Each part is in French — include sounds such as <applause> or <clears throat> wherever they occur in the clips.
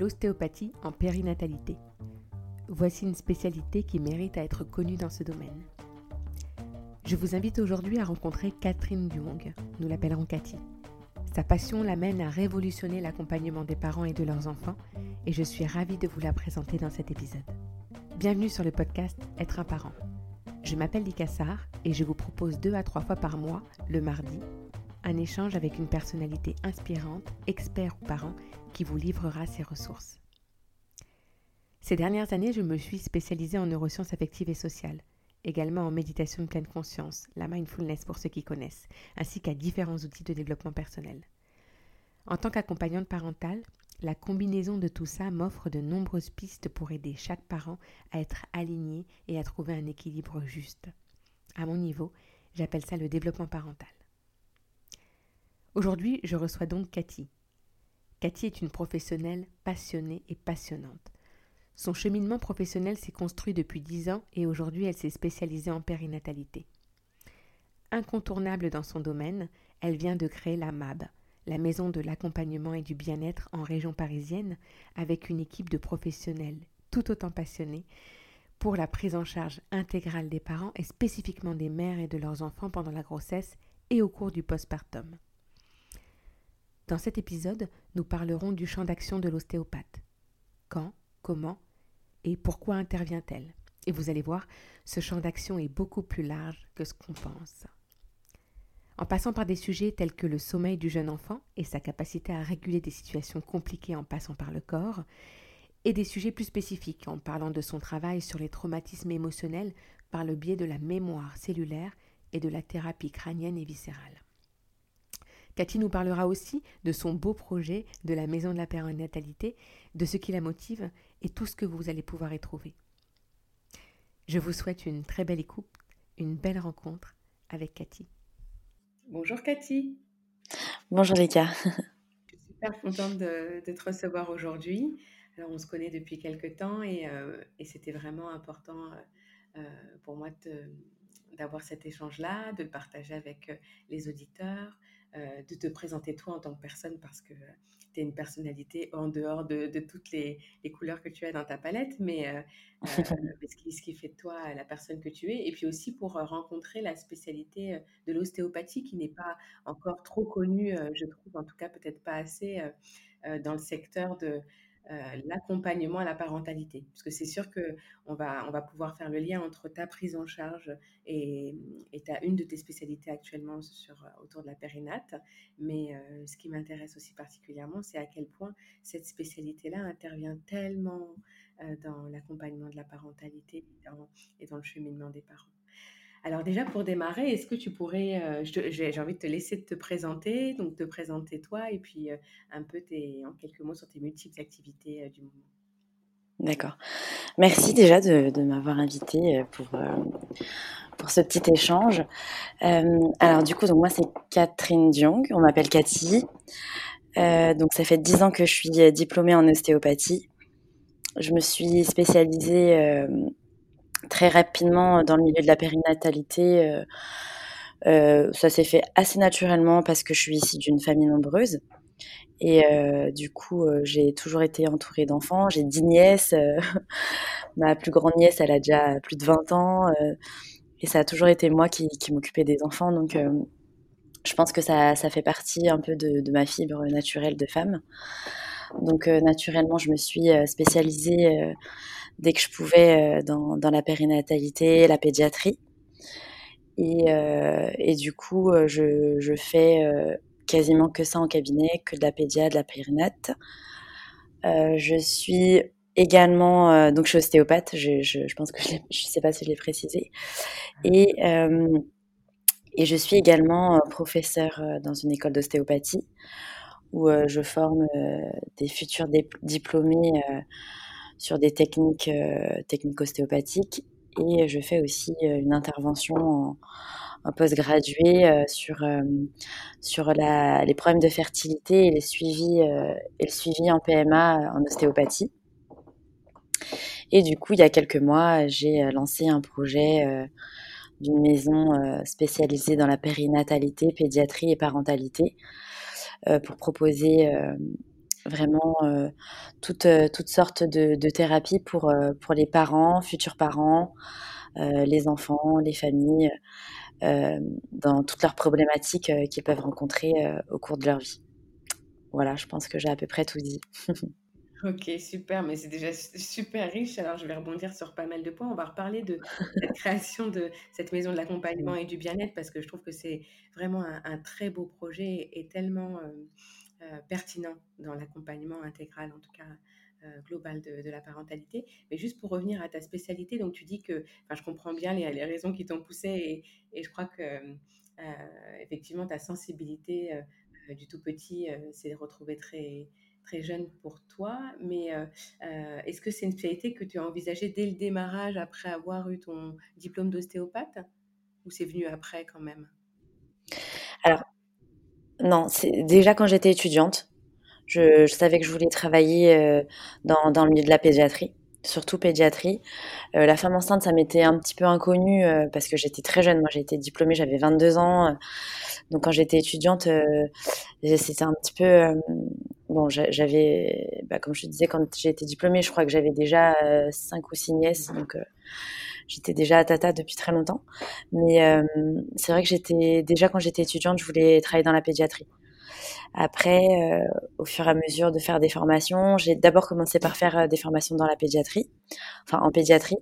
l'ostéopathie en périnatalité. Voici une spécialité qui mérite à être connue dans ce domaine. Je vous invite aujourd'hui à rencontrer Catherine Duong, nous l'appellerons Cathy. Sa passion l'amène à révolutionner l'accompagnement des parents et de leurs enfants et je suis ravie de vous la présenter dans cet épisode. Bienvenue sur le podcast Être un parent. Je m'appelle Likassar et je vous propose deux à trois fois par mois, le mardi, un échange avec une personnalité inspirante, expert ou parent, qui vous livrera ses ressources. Ces dernières années, je me suis spécialisée en neurosciences affectives et sociales, également en méditation de pleine conscience, la mindfulness pour ceux qui connaissent, ainsi qu'à différents outils de développement personnel. En tant qu'accompagnante parentale, la combinaison de tout ça m'offre de nombreuses pistes pour aider chaque parent à être aligné et à trouver un équilibre juste. À mon niveau, j'appelle ça le développement parental. Aujourd'hui, je reçois donc Cathy. Cathy est une professionnelle passionnée et passionnante. Son cheminement professionnel s'est construit depuis dix ans et aujourd'hui elle s'est spécialisée en périnatalité. Incontournable dans son domaine, elle vient de créer la MAB, la maison de l'accompagnement et du bien-être en région parisienne, avec une équipe de professionnels tout autant passionnés pour la prise en charge intégrale des parents et spécifiquement des mères et de leurs enfants pendant la grossesse et au cours du postpartum. Dans cet épisode, nous parlerons du champ d'action de l'ostéopathe. Quand, comment et pourquoi intervient-elle? Et vous allez voir, ce champ d'action est beaucoup plus large que ce qu'on pense. En passant par des sujets tels que le sommeil du jeune enfant et sa capacité à réguler des situations compliquées en passant par le corps, et des sujets plus spécifiques en parlant de son travail sur les traumatismes émotionnels par le biais de la mémoire cellulaire et de la thérapie crânienne et viscérale. Cathy nous parlera aussi de son beau projet de la maison de la périnatalité, de ce qui la motive et tout ce que vous allez pouvoir y trouver. Je vous souhaite une très belle écoute, une belle rencontre avec Cathy. Bonjour Cathy. Bonjour Léka. Je suis super contente de, te recevoir aujourd'hui. Alors on se connaît depuis quelques temps et, euh, c'était vraiment important euh, pour moi d'avoir cet échange-là, de le partager avec euh, les auditeurs, euh, de te présenter toi en tant que personne parce que tu es une personnalité en dehors de, toutes les, couleurs que tu as dans ta palette, mais euh, euh, <laughs> ce, qui, ce, qui, fait de toi la personne que tu es. Et puis aussi pour rencontrer la spécialité de l'ostéopathie qui n'est pas encore trop connue, je trouve, en tout cas peut-être pas assez dans le secteur de, euh, l'accompagnement à la parentalité. Parce que c'est sûr qu'on va, on va pouvoir faire le lien entre ta prise en charge et, une de tes spécialités actuellement euh, autour de la périnate. Mais euh, ce qui m'intéresse aussi particulièrement, c'est à quel point cette spécialité-là intervient tellement dans l'accompagnement de la parentalité et dans le cheminement des parents. Alors déjà pour démarrer, est-ce que tu pourrais, euh, j'ai envie de te laisser te présenter, donc te présenter toi et puis euh, un peu tes, en quelques mots sur tes multiples activités euh, du moment. D'accord. Merci déjà de, m'avoir invité pour, pour ce petit échange. alors du coup, donc moi c'est Catherine Diong, on m'appelle Cathy. donc ça fait dix ans que je suis diplômée en ostéopathie. Je me suis spécialisée très rapidement dans le milieu de la périnatalité. Euh, euh, ça s'est fait assez naturellement parce que je suis issue d'une famille nombreuse. Et euh, du coup, j'ai toujours été entourée d'enfants. J'ai dix nièces. <laughs> ma plus grande nièce, elle a déjà plus de 20 ans. et ça a toujours été moi qui, m'occupais des enfants. Donc, je pense que ça, ça, fait partie un peu de ma fibre naturelle de femme. Donc, naturellement, je me suis spécialisée dès que je pouvais euh, dans, la périnatalité, la pédiatrie. Et, euh, du coup, euh, je, fais quasiment que ça en cabinet, que de la pédia, de la périnate. je suis également, donc je suis ostéopathe, je, pense que je ne sais pas si je l'ai précisé. Et, je suis également professeur dans une école d'ostéopathie où je forme des futurs diplômés sur des techniques, euh, techniques ostéopathiques. Et je fais aussi euh, une intervention en, en euh, sur, les problèmes de fertilité et, les suivis, et le suivi en PMA en ostéopathie. Et du coup, il y a quelques mois, j'ai lancé un projet d'une maison spécialisée dans la périnatalité, pédiatrie et parentalité pour proposer vraiment toutes, toutes sortes de, de thérapies pour, pour les parents, futurs parents, les enfants, les familles, dans toutes leurs problématiques qu'ils peuvent rencontrer au cours de leur vie. Voilà, je pense que j'ai à peu près tout dit. <laughs> Ok, super, mais c'est déjà super riche. Alors, je vais rebondir sur pas mal de points. On va reparler de la <laughs> création de cette maison de l'accompagnement et du bien-être parce que je trouve que c'est vraiment un, très beau projet et tellement euh, euh, pertinent dans l'accompagnement intégral, en tout cas euh, global de, la parentalité. Mais juste pour revenir à ta spécialité, donc tu dis que, je comprends bien les, les raisons qui t'ont poussé et, je crois que effectivement ta sensibilité du tout petit s'est retrouvée très très jeune pour toi, mais euh, euh, est-ce que c'est une spécialité que tu as envisagée dès le démarrage après avoir eu ton diplôme d'ostéopathe? Ou c'est venu après quand même? Alors, non, déjà quand j'étais étudiante, je, savais que je voulais travailler euh, dans, le milieu de la pédiatrie, surtout pédiatrie. la femme enceinte, ça m'était un petit peu inconnu parce que j'étais très jeune. Moi, j'ai été diplômée, j'avais 22 ans. donc, quand j'étais étudiante, c'était un petit peu bon, j'avais, bah, comme je te disais, quand j'ai été diplômée, je crois que j'avais déjà euh, cinq ou six nièces, donc euh, j'étais déjà à Tata depuis très longtemps. Mais euh, c'est vrai que j'étais déjà quand j'étais étudiante, je voulais travailler dans la pédiatrie. Après, au fur et à mesure de faire des formations, j'ai d'abord commencé par faire des formations dans la pédiatrie, enfin en pédiatrie.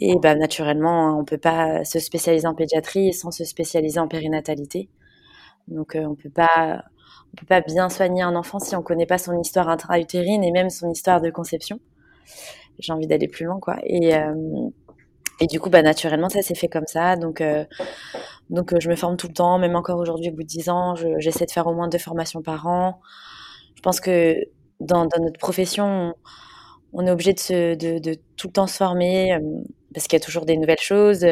Et bah, naturellement, hein, on peut pas se spécialiser en pédiatrie sans se spécialiser en périnatalité. Donc, on peut pas on peut pas bien soigner un enfant si on connaît pas son histoire intra-utérine et même son histoire de conception. J'ai envie d'aller plus loin, quoi. Et, euh, et du coup, bah, naturellement, ça s'est fait comme ça. Donc, euh, donc euh, je me forme tout le temps, même encore aujourd'hui, au bout de 10 ans, j'essaie de faire au moins deux formations par an. Je pense que dans, notre profession, on, est obligé de, se, de, tout le temps se former parce qu'il y a toujours des nouvelles choses.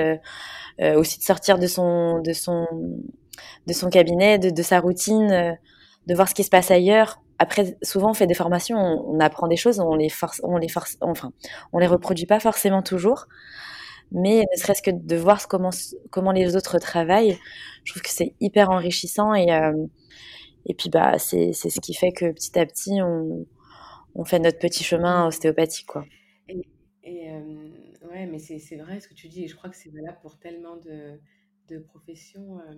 aussi de sortir de son, de son, de son cabinet, de, de sa routine de voir ce qui se passe ailleurs. Après, souvent, on fait des formations, on, apprend des choses, on les force, on les force, enfin, on les reproduit pas forcément toujours, mais ne serait-ce que de voir comment comment les autres travaillent, je trouve que c'est hyper enrichissant et euh, et puis bah c'est ce qui fait que petit à petit on on fait notre petit chemin ostéopathique quoi. Et, et euh, ouais, mais c'est vrai ce que tu dis et je crois que c'est valable pour tellement de de professions. Euh,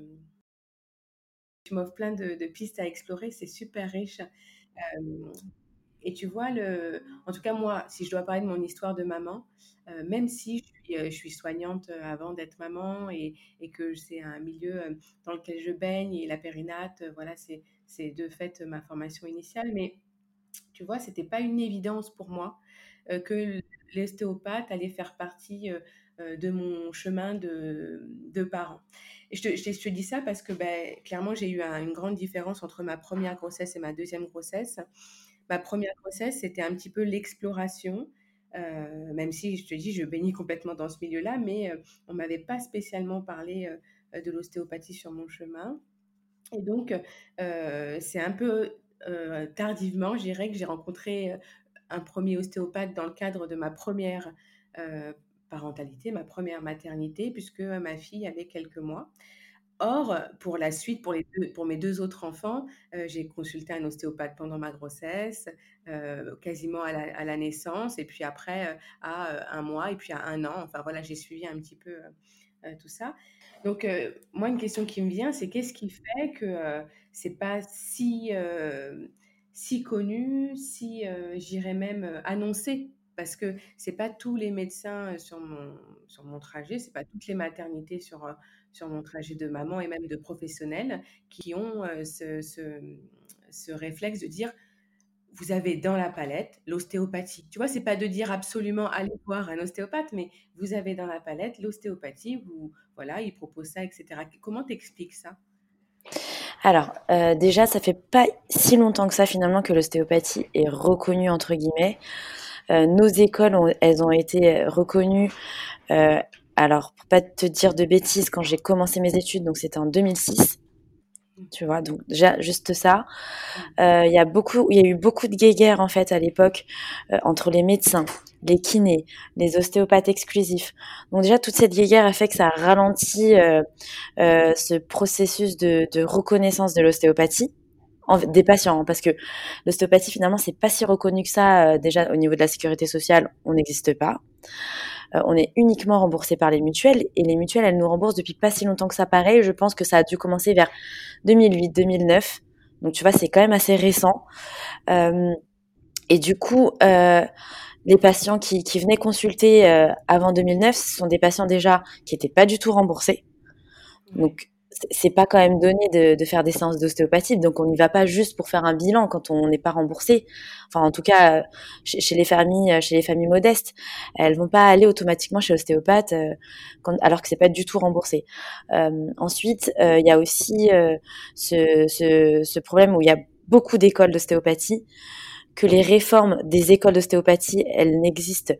tu m'offres plein de, pistes à explorer, c'est super riche. Euh, et tu vois, le, en tout cas, moi, si je dois parler de mon histoire de maman, euh, même si je suis, euh, soignante avant d'être maman et, que c'est un milieu dans lequel je baigne et la périnate, voilà, c'est, de fait ma formation initiale. Mais tu vois, c'était pas une évidence pour moi que l'ostéopathe allait faire partie de mon chemin de, de parents. Et je te, je te, dis ça parce que ben, clairement, j'ai eu une grande différence entre ma première grossesse et ma deuxième grossesse. Ma première grossesse, c'était un petit peu l'exploration. Euh, même si je te dis, je bénis complètement dans ce milieu-là, mais euh, on m'avait pas spécialement parlé euh, de l'ostéopathie sur mon chemin. Et donc, c'est un peu tardivement, je dirais, que j'ai rencontré un premier ostéopathe dans le cadre de ma première parentalité, ma première maternité, puisque ma fille avait quelques mois. Or, pour la suite, pour, les deux, pour mes deux autres enfants, euh, j'ai consulté un ostéopathe pendant ma grossesse, euh, quasiment à la, naissance, et puis après euh, à un mois, et puis à un an. Enfin voilà, j'ai suivi un petit peu tout ça. Donc, moi, une question qui me vient, c'est qu'est-ce qui fait que c'est pas si, si connu, si, j'irais même, annoncé? Parce que c'est pas tous les médecins sur mon, sur mon trajet, c'est pas toutes les maternités sur, sur mon trajet de maman et même de professionnel qui ont ce, ce, réflexe de dire vous avez dans la palette l'ostéopathie. Tu vois, c'est pas de dire absolument allez voir un ostéopathe, mais vous avez dans la palette l'ostéopathie, vous voilà, il propose ça, etc. Comment t'expliques ça? Alors, déjà, ça fait pas si longtemps que ça finalement que l'ostéopathie est reconnue entre guillemets. Euh, nos écoles, elles ont été reconnues. Euh, alors, pour pas te dire de bêtises, quand j'ai commencé mes études, donc c'était en 2006. Tu vois, donc déjà juste ça. Euh, il y a beaucoup, il y a eu beaucoup de guéguerres en fait à l'époque entre les médecins, les kinés, les ostéopathes exclusifs. Donc déjà toute cette guéguerre a fait que ça a ralenti ce processus de, de reconnaissance de l'ostéopathie. des patients, hein, parce que l'ostéopathie finalement c'est pas si reconnu que ça. déjà au niveau de la sécurité sociale, on n'existe pas. On est uniquement remboursé par les mutuelles et les mutuelles elles nous remboursent depuis pas si longtemps que ça pareil. Je pense que ça a dû commencer vers 2008-2009. Donc tu vois c'est quand même assez récent. et du coup les patients qui, qui venaient consulter avant 2009, ce sont des patients déjà qui n'étaient pas du tout remboursés. Donc c'est pas quand même donné de, faire des séances d'ostéopathie, donc on n'y va pas juste pour faire un bilan quand on n'est pas remboursé. Enfin, en tout cas, chez, les familles, chez les familles modestes, elles vont pas aller automatiquement chez l'ostéopathe euh, alors que c'est pas du tout remboursé. Euh, ensuite, euh, il y a aussi ce, ce, ce problème où il y a beaucoup d'écoles d'ostéopathie que les réformes des écoles d'ostéopathie, elles n'existent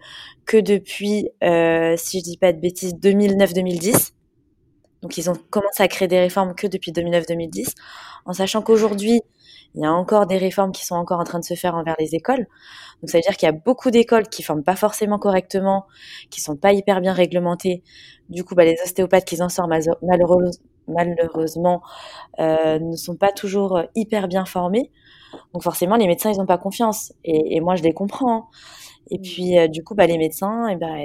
que depuis, si je dis pas de bêtises, 2009-2010. Donc ils ont commencé à créer des réformes que depuis 2009-2010, en sachant qu'aujourd'hui, il y a encore des réformes qui sont encore en train de se faire envers les écoles. Donc ça veut dire qu'il y a beaucoup d'écoles qui forment pas forcément correctement, qui sont pas hyper bien réglementées. Du coup, bah, les ostéopathes qui en sortent malheureusement euh, ne sont pas toujours euh, hyper bien formés. Donc forcément, les médecins, ils n'ont pas confiance. Et, moi, je les comprends. Hein. Et mmh. puis, euh, du coup, bah, les médecins, et bah,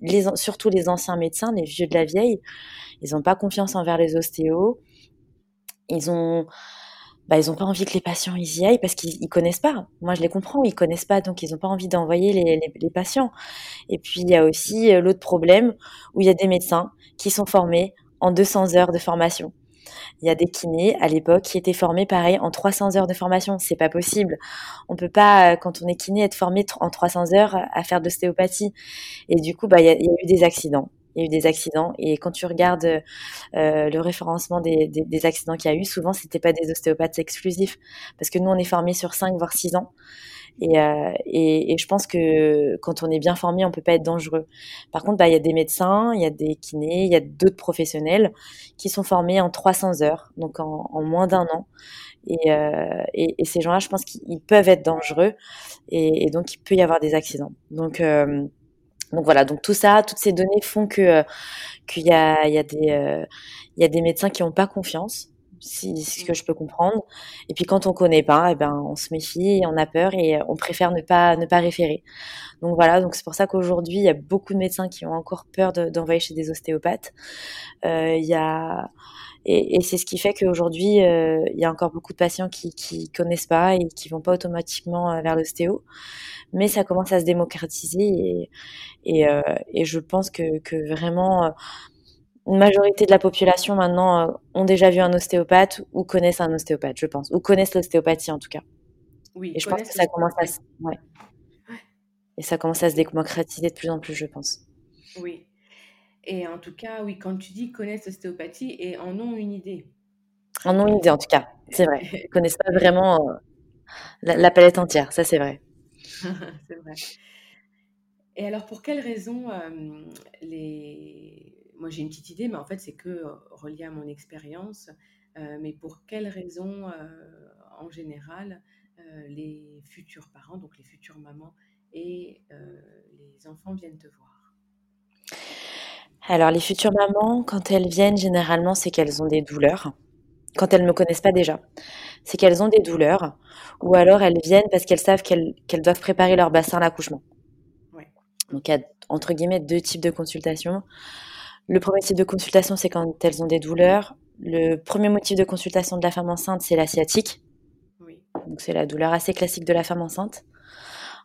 les, surtout les anciens médecins, les vieux de la vieille, ils n'ont pas confiance envers les ostéos. Ils ont, bah, ils ont pas envie que les patients y aillent parce qu'ils connaissent pas. Moi, je les comprends, ils connaissent pas, donc ils n'ont pas envie d'envoyer les, les, patients. Et puis, il y a aussi euh, l'autre problème où il y a des médecins qui sont formés en 200 heures de formation. Il y a des kinés à l'époque qui étaient formés pareil en 300 heures de formation. C'est pas possible. On peut pas, euh, quand on est kiné, être formé en 300 heures à faire de l'ostéopathie. Et du coup, bah, il y, a eu des accidents il y a eu des accidents. Et quand tu regardes euh, le référencement des, accidents qu'il y a eu, souvent, c'était pas des ostéopathes exclusifs. Parce que nous, on est formés sur 5 voire 6 ans. Et, euh, et, je pense que quand on est bien formé, on peut pas être dangereux. Par contre, bah, il y a des médecins, il y a des kinés, il y a d'autres professionnels qui sont formés en 300 heures, donc en, moins d'un an. Et, euh, et, ces gens-là, je pense qu'ils peuvent être dangereux et, donc il peut y avoir des accidents. Donc donc voilà, donc tout ça, toutes ces données font que euh, qu'il y a, il y a des euh, il y a des médecins qui n'ont pas confiance, si ce que je peux comprendre. Et puis quand on connaît pas, eh ben on se méfie, on a peur et on préfère ne pas ne pas référer. Donc voilà, donc c'est pour ça qu'aujourd'hui il y a beaucoup de médecins qui ont encore peur d'envoyer chez des ostéopathes. Euh, il y a et, et c'est ce qui fait qu'aujourd'hui, euh, il y a encore beaucoup de patients qui qui connaissent pas et qui vont pas automatiquement vers l'ostéo mais ça commence à se démocratiser et, et, euh, et je pense que, que vraiment euh, une majorité de la population maintenant euh, ont déjà vu un ostéopathe ou connaissent un ostéopathe, je pense, ou connaissent l'ostéopathie en tout cas. Oui, et je pense que ça commence à, ouais. Et ça commence à se démocratiser de plus en plus, je pense. Oui. Et en tout cas, oui, quand tu dis connaissent l'ostéopathie et en ont une idée. En ont une idée, en tout cas, c'est vrai. <laughs> Ils connaissent pas vraiment la, la palette entière, ça c'est vrai. <laughs> c'est vrai. Et alors, pour quelles raisons les... Moi, j'ai une petite idée, mais en fait, c'est que relié à mon expérience. mais pour quelles raisons, en général, les futurs parents, donc les futures mamans et les enfants viennent te voir? Alors, les futures mamans, quand elles viennent, généralement, c'est qu'elles ont des douleurs, quand elles ne me connaissent pas déjà c'est qu'elles ont des douleurs ou alors elles viennent parce qu'elles savent qu'elles doivent préparer leur bassin à l'accouchement. Donc il y a entre guillemets deux types de consultations. Le premier type de consultation, c'est quand elles ont des douleurs. Le premier motif de consultation de la femme enceinte, c'est la sciatique. Donc c'est la douleur assez classique de la femme enceinte.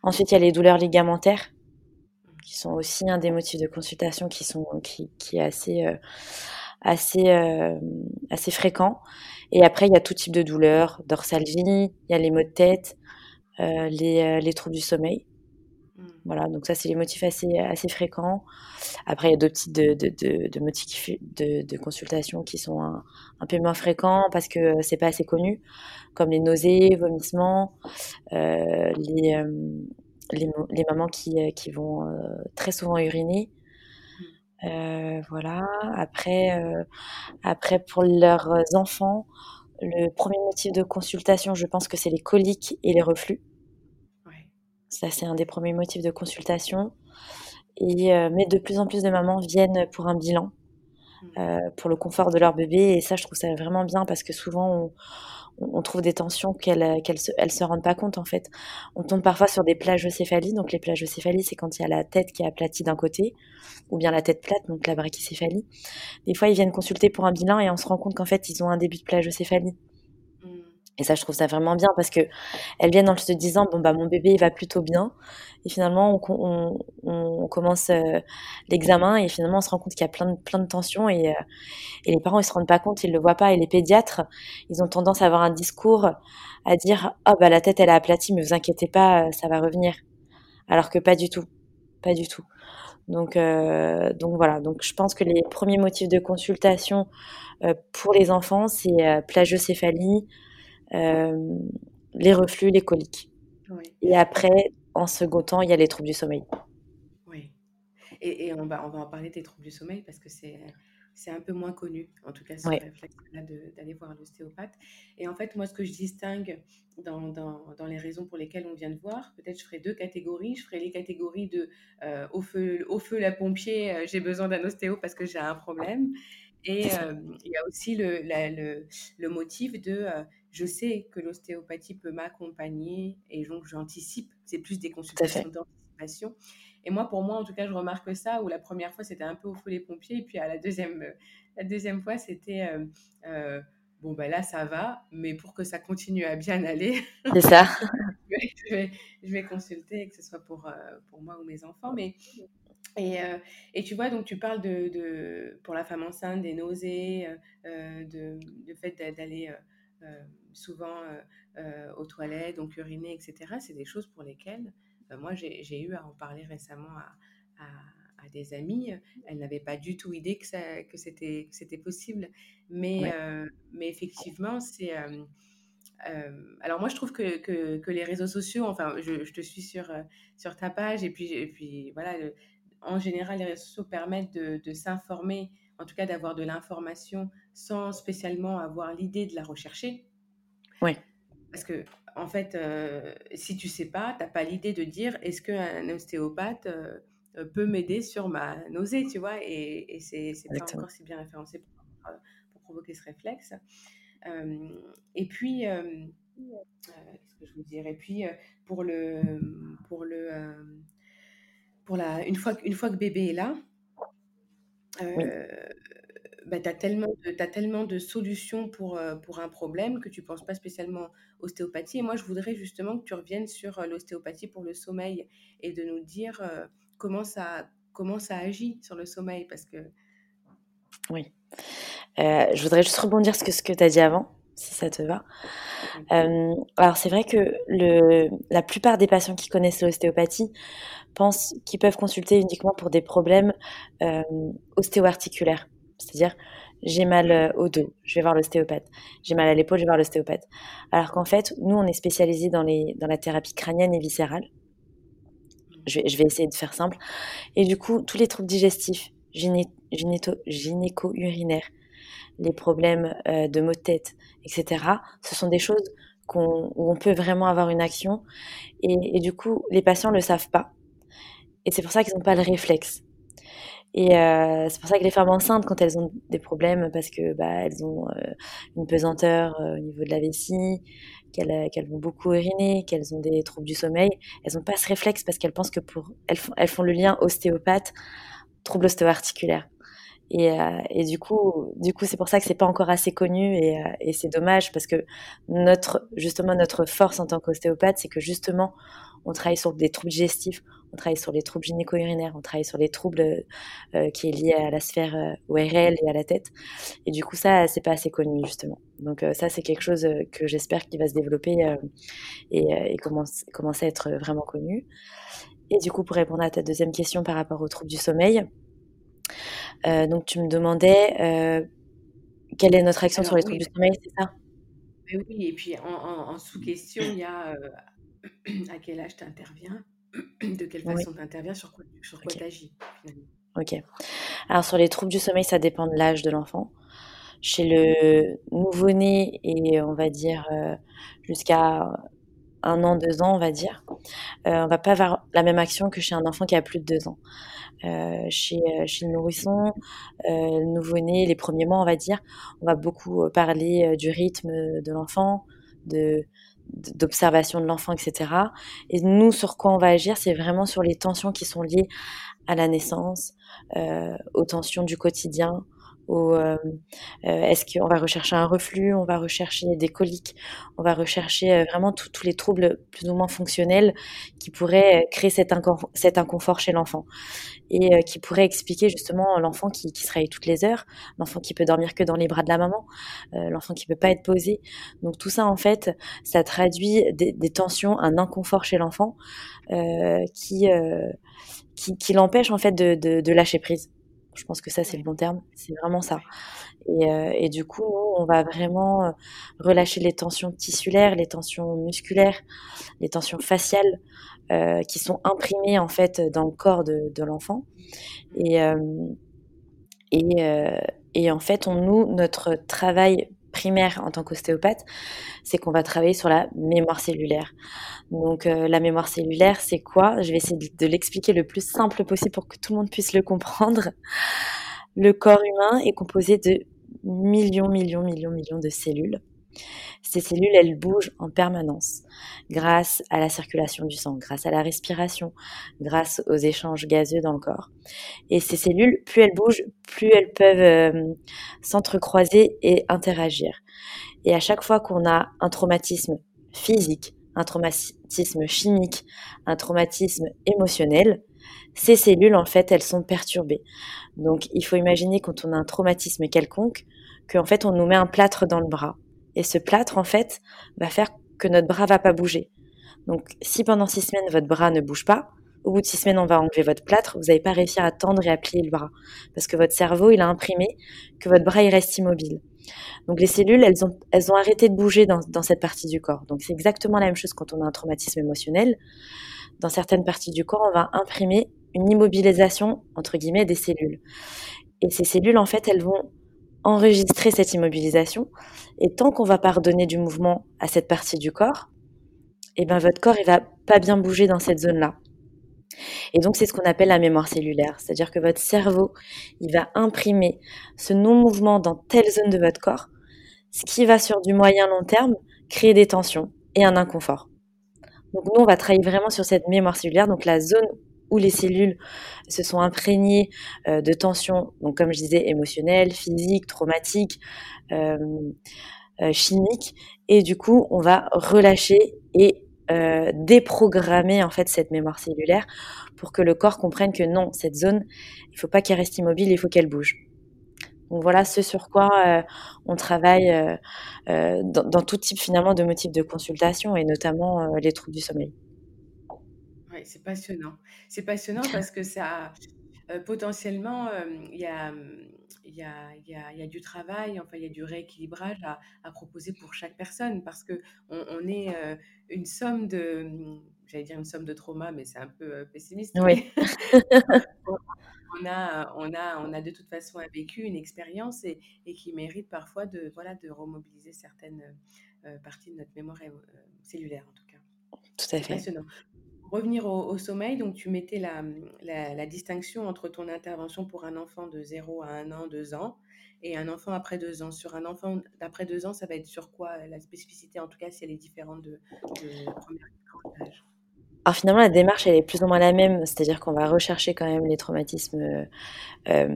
Ensuite, il y a les douleurs ligamentaires, qui sont aussi un des motifs de consultation qui sont qui, qui est assez euh, assez euh, assez fréquent. Et après, il y a tout type de douleurs, dorsalgie, il y a les maux de tête, euh, les, les, troubles du sommeil. Mmh. Voilà, donc ça, c'est les motifs assez, assez fréquents. Après, il y a d'autres types de, de, de, de motifs de, de, consultation qui sont un, un, peu moins fréquents parce que c'est pas assez connu, comme les nausées, vomissements, les, les, les, mamans qui, euh, qui vont très souvent uriner. Euh, voilà. Après, euh, après pour leurs enfants, le premier motif de consultation, je pense que c'est les coliques et les reflux. Ouais. Ça, c'est un des premiers motifs de consultation. Et, euh, mais de plus en plus de mamans viennent pour un bilan. mmh. pour le confort de leur bébé. Et ça, je trouve ça vraiment bien parce que souvent, on, trouve des tensions qu'elles qu se, se rendent pas compte en fait. On tombe parfois sur des plagiocéphalies. Donc les plagiocéphalies, c'est quand il y a la tête qui est aplatie d'un côté ou bien la tête plate, donc la brachycéphalie. Des fois, ils viennent consulter pour un bilan et on se rend compte qu'en fait, ils ont un début de plagiocéphalie. Et ça, je trouve ça vraiment bien parce que elles viennent en se disant bon bah mon bébé il va plutôt bien. Et finalement, on, commence euh, l'examen et finalement on se rend compte qu'il y a plein de plein de tensions et, euh, et les parents ils se rendent pas compte, ils le voient pas. Et les pédiatres, ils ont tendance à avoir un discours à dire oh bah la tête elle est aplatie, mais vous inquiétez pas, euh, ça va revenir. Alors que pas du tout, pas du tout. Donc donc voilà. Donc je pense que les premiers motifs de consultation pour les enfants c'est plagiocéphalie les reflux, les coliques. Et après, en second temps, il y a les troubles du sommeil. Oui. Et, on, va, on va en parler des troubles du sommeil parce que c'est c'est un peu moins connu, en tout cas, ce réflexe-là d'aller voir l'ostéopathe. Et en fait, moi, ce que je distingue dans, dans, dans, les raisons pour lesquelles on vient de voir, peut-être je ferai deux catégories. Je ferai les catégories de euh, au, feu, au feu la pompier, euh, j'ai besoin d'un ostéo parce que j'ai un problème. Et il y a aussi le, le, le, motif de je sais que l'ostéopathie peut m'accompagner et donc j'anticipe. C'est plus des consultations d'anticipation. Et moi, pour moi, en tout cas, je remarque ça, où la première fois, c'était un peu au feu les pompiers, et puis à la deuxième, la deuxième fois, c'était, euh, euh, bon, ben là, ça va, mais pour que ça continue à bien aller, c'est ça. <laughs> je, vais, je, vais, consulter, que ce soit pour, euh, pour moi ou mes enfants. Mais, et, et, tu vois, donc tu parles de, de, pour la femme enceinte, des nausées, de, de fait d'aller euh, souvent euh, euh, aux toilettes, donc uriner, etc. C'est des choses pour lesquelles moi j'ai eu à en parler récemment à, à, des amis. Elles n'avaient pas du tout idée que, que c'était possible. Mais, mais effectivement, c'est... alors moi, je trouve que, que, que, les réseaux sociaux, enfin, je, je, te suis sur, sur ta page, et puis, et puis voilà, en général, les réseaux sociaux permettent de, de s'informer, en tout cas d'avoir de l'information sans spécialement avoir l'idée de la rechercher. Oui. Parce que, en fait, euh, si tu sais pas, tu n'as pas l'idée de dire est-ce qu'un ostéopathe euh, peut m'aider sur ma nausée, tu vois, et, et c'est pas encore si bien référencé pour, pour provoquer ce réflexe. Euh, et puis, qu'est-ce que je vous dirais? Puis, pour le. Pour le pour la, une, fois, une fois que bébé est là, bah, tu as, as, tellement de solutions pour, euh, pour un problème que tu ne penses pas spécialement ostéopathie. Et moi, je voudrais justement que tu reviennes sur euh, l'ostéopathie pour le sommeil et de nous dire euh, comment, ça, comment ça agit sur le sommeil. Parce que... Oui. je voudrais juste rebondir sur ce que tu as dit avant, si ça te va. alors, c'est vrai que le, la plupart des patients qui connaissent l'ostéopathie pensent qu'ils peuvent consulter uniquement pour des problèmes ostéo-articulaires. C'est-à-dire, j'ai mal euh, au dos, je vais voir l'ostéopathe. J'ai mal à l'épaule, je vais voir l'ostéopathe. Alors qu'en fait, nous, on est spécialisé dans, les, dans la thérapie crânienne et viscérale. Je vais, je vais essayer de faire simple. Et du coup, tous les troubles digestifs, gynéco-urinaires, les problèmes euh, de maux de tête, etc., ce sont des choses qu'on, où on peut vraiment avoir une action. Et, du coup, les patients ne le savent pas. Et c'est pour ça qu'ils n'ont pas le réflexe. Et euh, c'est pour ça que les femmes enceintes, quand elles ont des problèmes, parce que bah, elles ont euh, une pesanteur au niveau de la vessie, qu'elles qu'elles vont beaucoup uriner, qu'elles ont des troubles du sommeil, elles n'ont pas ce réflexe parce qu'elles pensent que pour elles font, elles font le lien ostéopathe, trouble ostéo-articulaire. Et, et, du coup, du coup, c'est pour ça que c'est pas encore assez connu et, et c'est dommage parce que notre, justement, notre force en tant qu'ostéopathe, c'est que justement, on travaille sur des troubles digestifs, on travaille sur les troubles gynéco-urinaires, on travaille sur les troubles euh, qui est lié à la sphère euh, ORL et à la tête. Et du coup, ça, c'est pas assez connu, justement. Donc euh, ça, c'est quelque chose que j'espère qu'il va se développer et, commence, commencer à être vraiment connu. Et du coup, pour répondre à ta deuxième question par rapport aux troubles du sommeil, donc tu me demandais quelle est notre action sur les troubles du sommeil, c'est ça? Oui, et puis en, sous-question, il y a <clears throat> à quel âge tu interviens <clears throat> de quelle façon tu interviens, sur quoi, sur tu agis Ok. Alors sur les troubles du sommeil, ça dépend de l'âge de l'enfant. Chez le nouveau-né et on va dire euh, jusqu'à un an, deux ans, on va dire, euh, on va pas avoir la même action que chez un enfant qui a plus de deux ans. Euh, chez, euh, chez le nourrisson, le nouveau-né, les premiers mois, on va dire, on va beaucoup parler du rythme de l'enfant, de d'observation de l'enfant, etc. Et nous, sur quoi on va agir, c'est vraiment sur les tensions qui sont liées à la naissance, aux tensions du quotidien, ou euh, euh, est-ce qu'on va rechercher un reflux, on va rechercher des coliques, on va rechercher euh, vraiment tous les troubles plus ou moins fonctionnels qui pourraient créer cet, inconfort chez l'enfant et qui pourraient expliquer justement l'enfant qui, qui se réveille toutes les heures, l'enfant qui peut dormir que dans les bras de la maman, l'enfant qui peut pas être posé. Donc tout ça en fait, ça traduit des, tensions, un inconfort chez l'enfant qui, qui, l'empêche en fait de lâcher prise. Je pense que ça, c'est le bon terme. C'est vraiment ça. Et, euh, et, du coup, on va vraiment euh, relâcher les tensions tissulaires, les tensions musculaires, les tensions faciales euh, qui sont imprimées en fait dans le corps de, de l'enfant. Et, euh, et, et, en fait, on, nous, notre travail en tant qu'ostéopathe, c'est qu'on va travailler sur la mémoire cellulaire. Donc euh, la mémoire cellulaire, c'est quoi? Je vais essayer de, l'expliquer le plus simple possible pour que tout le monde puisse le comprendre. Le corps humain est composé de millions, millions, millions, millions de cellules. Ces cellules, elles bougent en permanence grâce à la circulation du sang, grâce à la respiration, grâce aux échanges gazeux dans le corps. Et ces cellules, plus elles bougent, plus elles peuvent euh, s'entrecroiser et interagir. Et à chaque fois qu'on a un traumatisme physique, un traumatisme chimique, un traumatisme émotionnel, ces cellules, en fait, elles sont perturbées. Donc, il faut imaginer quand on a un traumatisme quelconque, qu'en fait, on nous met un plâtre dans le bras. Et ce plâtre, en fait, va faire que notre bras va pas bouger. Donc, si pendant six semaines, votre bras ne bouge pas, au bout de six semaines, on va enlever votre plâtre, vous n'allez pas réussir à tendre et à plier le bras. Parce que votre cerveau, il a imprimé que votre bras, reste immobile. Donc, les cellules, elles ont, elles ont arrêté de bouger dans, dans cette partie du corps. Donc, c'est exactement la même chose quand on a un traumatisme émotionnel. Dans certaines parties du corps, on va imprimer une immobilisation, entre guillemets, des cellules. Et ces cellules, en fait, elles vont enregistrer cette immobilisation. Et tant qu'on va pas redonner du mouvement à cette partie du corps, eh ben votre corps il va pas bien bouger dans cette zone-là. Et donc c'est ce qu'on appelle la mémoire cellulaire, c'est-à-dire que votre cerveau il va imprimer ce non-mouvement dans telle zone de votre corps, ce qui va sur du moyen long terme créer des tensions et un inconfort. Donc nous on va travailler vraiment sur cette mémoire cellulaire, donc la zone où les cellules se sont imprégnées euh, de tensions, donc comme je disais, émotionnelles, physiques, traumatiques, euh, euh, chimiques, et du coup, on va relâcher et déprogrammer en fait cette mémoire cellulaire pour que le corps comprenne que non, cette zone, il faut pas qu'elle reste immobile, il faut qu'elle bouge. Donc voilà ce sur quoi on travaille dans, dans, tout type finalement de motifs de consultation et notamment les troubles du sommeil c'est passionnant. C'est passionnant <laughs> parce que ça, euh, potentiellement, il y a, il y, a, y, a, y a du travail, enfin, il y a du rééquilibrage à, à proposer pour chaque personne parce que on, est une somme de, j'allais dire une somme de trauma, mais c'est un peu pessimiste. Oui. <laughs> <laughs> on a, on, a, on a de toute façon un vécu, une expérience et, et qui mérite parfois de, voilà, de remobiliser certaines parties de notre mémoire cellulaire en tout cas. Tout à fait. Passionnant revenir au, sommeil, donc tu mettais la, distinction entre ton intervention pour un enfant de 0 à 1 an, 2 ans, et un enfant après 2 ans. Sur un enfant d'après 2 ans, ça va être sur quoi la spécificité, en tout cas si elle est différente de, de première âge alors finalement, la démarche, elle est plus ou moins la même, c'est-à-dire qu'on va rechercher quand même les traumatismes euh,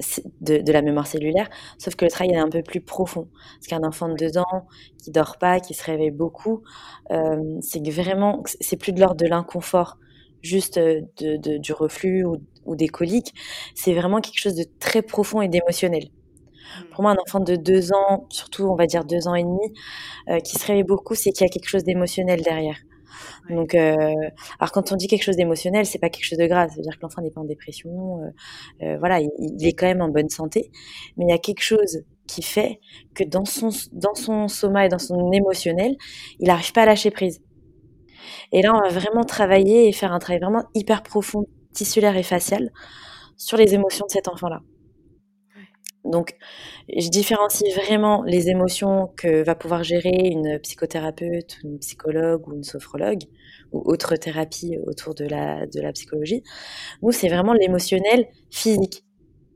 euh de, la mémoire cellulaire, sauf que le travail est un peu plus profond. Parce qu'un enfant de deux ans qui dort pas, qui se réveille beaucoup, euh, c'est vraiment, c'est plus de l'ordre de l'inconfort, juste de, du reflux ou, des coliques. C'est vraiment quelque chose de très profond et d'émotionnel. Mmh. Pour moi, un enfant de deux ans, surtout on va dire deux ans et demi, euh, qui se réveille beaucoup, c'est qu'il y a quelque chose d'émotionnel derrière. Donc, euh, alors quand on dit quelque chose d'émotionnel, c'est pas quelque chose de grave. C'est-à-dire que l'enfant n'est pas en dépression. Euh, euh, voilà, il, est quand même en bonne santé. Mais il y a quelque chose qui fait que dans son dans son soma et dans son émotionnel, il n'arrive pas à lâcher prise. Et là, on va vraiment travailler et faire un travail vraiment hyper profond, tissulaire et facial sur les émotions de cet enfant-là. Donc, je différencie vraiment les émotions que va pouvoir gérer une psychothérapeute, une psychologue ou une sophrologue ou autre thérapie autour de la, de la psychologie. Nous, c'est vraiment l'émotionnel physique.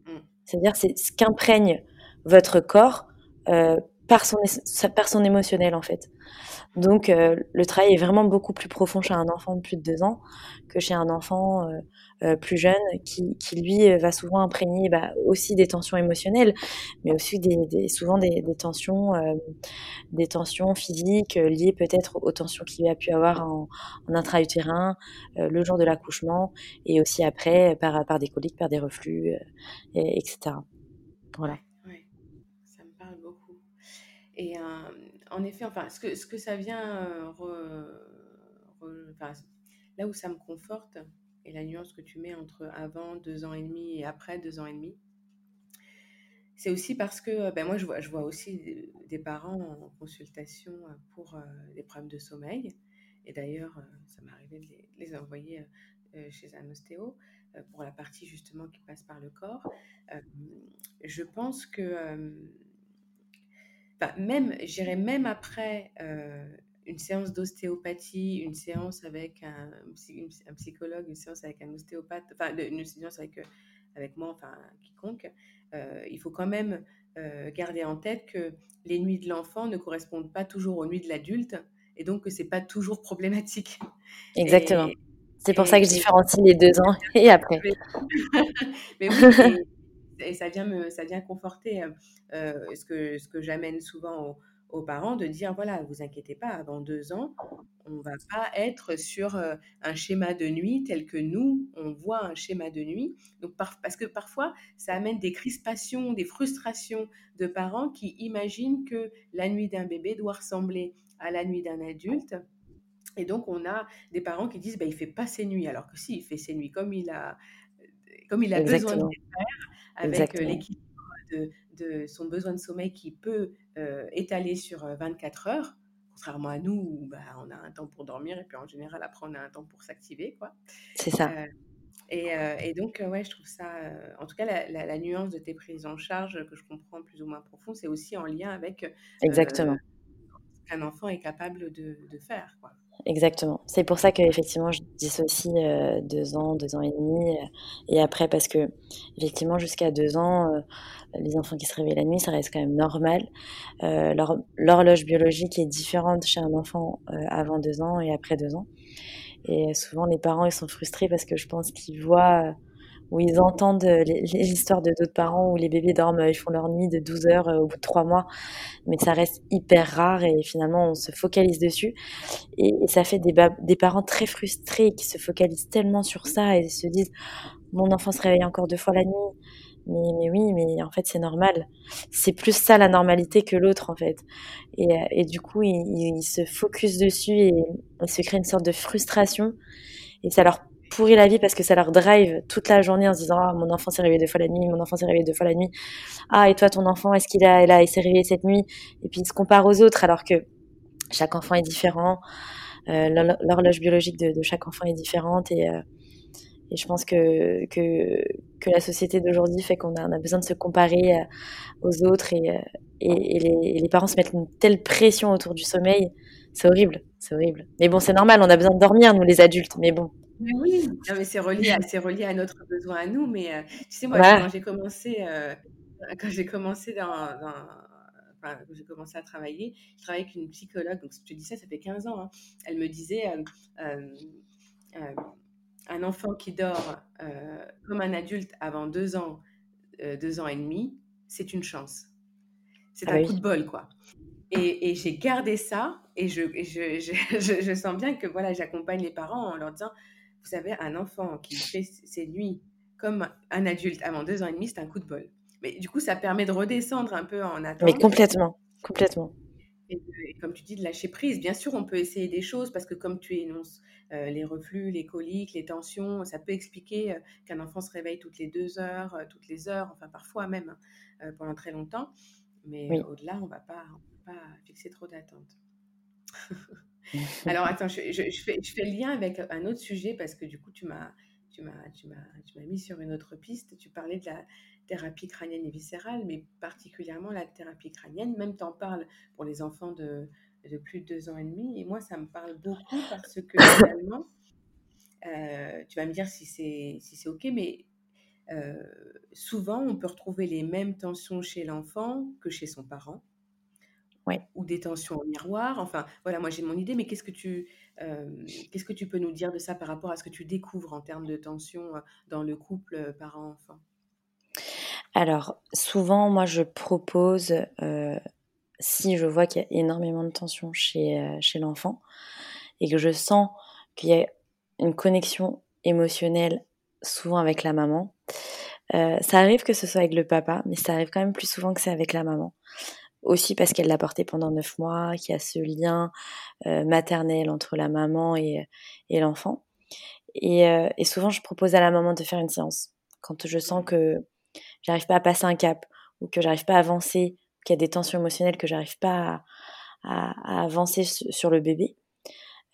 Mm. C'est-à-dire, c'est ce qu'imprègne votre corps euh, par, son, par son émotionnel, en fait. Donc, euh, le travail est vraiment beaucoup plus profond chez un enfant de plus de deux ans que chez un enfant euh, euh, plus jeune qui, qui, lui, va souvent imprégner bah, aussi des tensions émotionnelles, mais aussi des, souvent des, tensions, des tensions physiques liées peut-être aux tensions qu'il a pu avoir en, en intra-utérin le jour de l'accouchement et aussi après par, par des coliques, par des reflux, et, etc. Voilà. Ça me parle beaucoup. Et en effet, enfin, ce que, ce que ça vient, là où ça me conforte, et la nuance que tu mets entre avant deux ans et demi et après deux ans et demi, c'est aussi parce que ben moi, je vois, je vois aussi des parents en consultation pour des problèmes de sommeil. Et d'ailleurs, ça m'est arrivé de les, envoyer chez un ostéo pour la partie justement qui passe par le corps. je pense que même, j'irais même après euh, une séance d'ostéopathie, une séance avec un, un, psychologue, une séance avec un ostéopathe, enfin une séance avec, euh, avec moi, enfin quiconque, euh, il faut quand même garder en tête que les nuits de l'enfant ne correspondent pas toujours aux nuits de l'adulte et donc que c'est pas toujours problématique. Exactement. C'est pour ça que je différencie les deux ans et après. Mais <laughs> oui, et ça vient me, ça vient conforter euh, ce que, ce que j'amène souvent aux, aux, parents de dire voilà, vous inquiétez pas, avant deux ans, on va pas être sur un schéma de nuit tel que nous, on voit un schéma de nuit. Donc, parce que parfois, ça amène des crispations, des frustrations de parents qui imaginent que la nuit d'un bébé doit ressembler à la nuit d'un adulte. Et donc, on a des parents qui disent bah, il fait pas ses nuits, alors que si, il fait ses nuits comme il a, comme il a besoin de les faire avec l'équilibre de, son besoin de sommeil qui peut étaler sur 24 heures, contrairement à nous où bah, on a un temps pour dormir et puis en général après on a un temps pour s'activer. quoi. C'est ça. Et, et, donc, ouais, je trouve ça, en tout cas, la, nuance de tes prises en charge que je comprends plus ou moins profond, c'est aussi en lien avec Exactement. ce qu'un enfant est capable de, de faire. Quoi. Exactement. C'est pour ça qu'effectivement, je dissocie euh, deux ans, deux ans et demi. Euh, et après, parce que, effectivement, jusqu'à deux ans, euh, les enfants qui se réveillent la nuit, ça reste quand même normal. L'horloge biologique est différente chez un enfant avant deux ans et après deux ans. Et souvent, les parents, ils sont frustrés parce que je pense qu'ils voient où ils entendent les, histoires de d'autres parents où les bébés dorment, ils font leur nuit de 12 heures au bout de trois mois, mais ça reste hyper rare et finalement on se focalise dessus. Et, ça fait des, parents très frustrés qui se focalisent tellement sur ça et se disent mon enfant se réveille encore deux fois la nuit. Mais, oui, mais en fait c'est normal. C'est plus ça la normalité que l'autre en fait. Et, du coup ils, se focus dessus et se créent une sorte de frustration et ça leur pourrit la vie parce que ça leur drive toute la journée en se disant ah, mon enfant s'est réveillé deux fois la nuit, mon enfant s'est réveillé deux fois la nuit. Ah et toi ton enfant est-ce qu'il a là il s'est réveillé cette nuit? Et puis ils se comparent aux autres alors que chaque enfant est différent, euh, l'horloge biologique de, chaque enfant est différente et, euh, et je pense que, que, que la société d'aujourd'hui fait qu'on a, a, besoin de se comparer euh, aux autres et, et, les, les, parents se mettent une telle pression autour du sommeil, c'est horrible, c'est horrible. Mais bon, c'est normal, on a besoin de dormir, nous les adultes, mais bon, oui, mais c'est relié, à, c'est relié à notre besoin à nous. Mais euh, tu sais, moi, quand j'ai commencé, euh, quand j'ai commencé dans, enfin, quand j'ai commencé à travailler, je travaillais avec une psychologue. Donc, si je te dis ça, ça fait 15 ans. Hein. Elle me disait, euh, un enfant qui dort comme un adulte avant deux ans, deux ans et demi, c'est une chance. C'est ah un coup de bol, quoi. Et, et j'ai gardé ça et, je, je, <laughs> je, je, sens bien que voilà, j'accompagne les parents en leur disant vous avez un enfant qui fait ses nuits comme un adulte avant deux ans et demi, c'est un coup de bol. Mais du coup, ça permet de redescendre un peu en attente. Mais complètement, complètement. Et, comme tu dis, de lâcher prise. Bien sûr, on peut essayer des choses parce que comme tu énonces euh, les reflux, les coliques, les tensions, ça peut expliquer euh, qu'un enfant se réveille toutes les deux heures, euh, toutes les heures, enfin parfois même hein, pendant très longtemps. Mais au-delà, on ne va pas fixer trop d'attentes. <laughs> Alors attends, je, fais, le lien avec un autre sujet parce que du coup, tu m'as, mis sur une autre piste. Tu parlais de la thérapie crânienne et viscérale, mais particulièrement la thérapie crânienne. Même t'en parles pour les enfants de, de plus de deux ans et demi. Et moi, ça me parle beaucoup parce que finalement, euh, tu vas me dire si c'est si c'est ok, mais euh, souvent on peut retrouver les mêmes tensions chez l'enfant que chez son parent. Des tensions au miroir. Enfin, voilà, moi j'ai mon idée, mais qu'est-ce que tu qu'est-ce que tu peux nous dire de ça par rapport à ce que tu découvres en termes de tension dans le couple parent-enfant? Alors, souvent, moi je propose, si je vois qu'il y a énormément de tension chez, chez l'enfant et que je sens qu'il y a une connexion émotionnelle souvent avec la maman. Ça arrive que ce soit avec le papa, mais ça arrive quand même plus souvent que c'est avec la maman. Aussi parce qu'elle l'a porté pendant neuf mois, qu'il y a ce lien euh, maternel entre la maman et, et l'enfant. Et, euh, et, souvent, je propose à la maman de faire une séance. Quand je sens que j'arrive pas à passer un cap, ou que j'arrive pas à avancer, qu'il y a des tensions émotionnelles, que j'arrive pas à, à, à, avancer sur le bébé,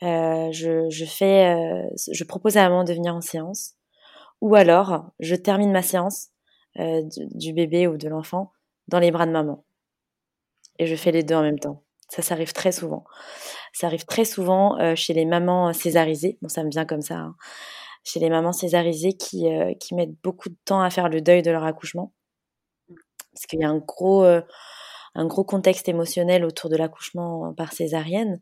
euh, je, je, fais, euh, je propose à la maman de venir en séance, ou alors je termine ma séance euh, du, du, bébé ou de l'enfant dans les bras de maman. Et je fais les deux en même temps. Ça, ça arrive très souvent. Ça arrive très souvent euh, chez les mamans césarisées. Bon, ça me vient comme ça. Hein. Chez les mamans césarisées qui, euh, qui mettent beaucoup de temps à faire le deuil de leur accouchement. Parce qu'il y a un gros, un gros contexte émotionnel autour de l'accouchement par césarienne.